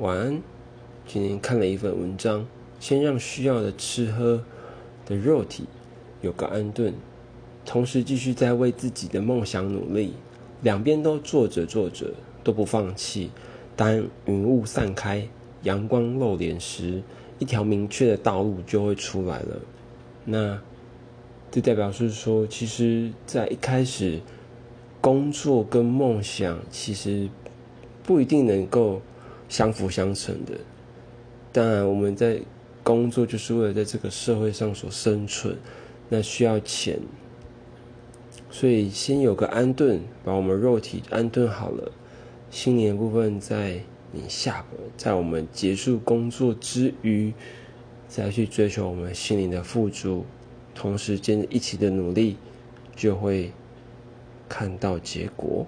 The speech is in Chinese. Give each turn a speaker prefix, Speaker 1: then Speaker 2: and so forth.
Speaker 1: 晚安。今天看了一份文章，先让需要的吃喝的肉体有个安顿，同时继续在为自己的梦想努力。两边都做着做着都不放弃。当云雾散开，阳光露脸时，一条明确的道路就会出来了。那这代表是说，其实，在一开始，工作跟梦想其实不一定能够。相辅相成的，当然我们在工作就是为了在这个社会上所生存，那需要钱，所以先有个安顿，把我们肉体安顿好了，心灵的部分在你下，在我们结束工作之余，再去追求我们心灵的富足，同时间一起的努力，就会看到结果。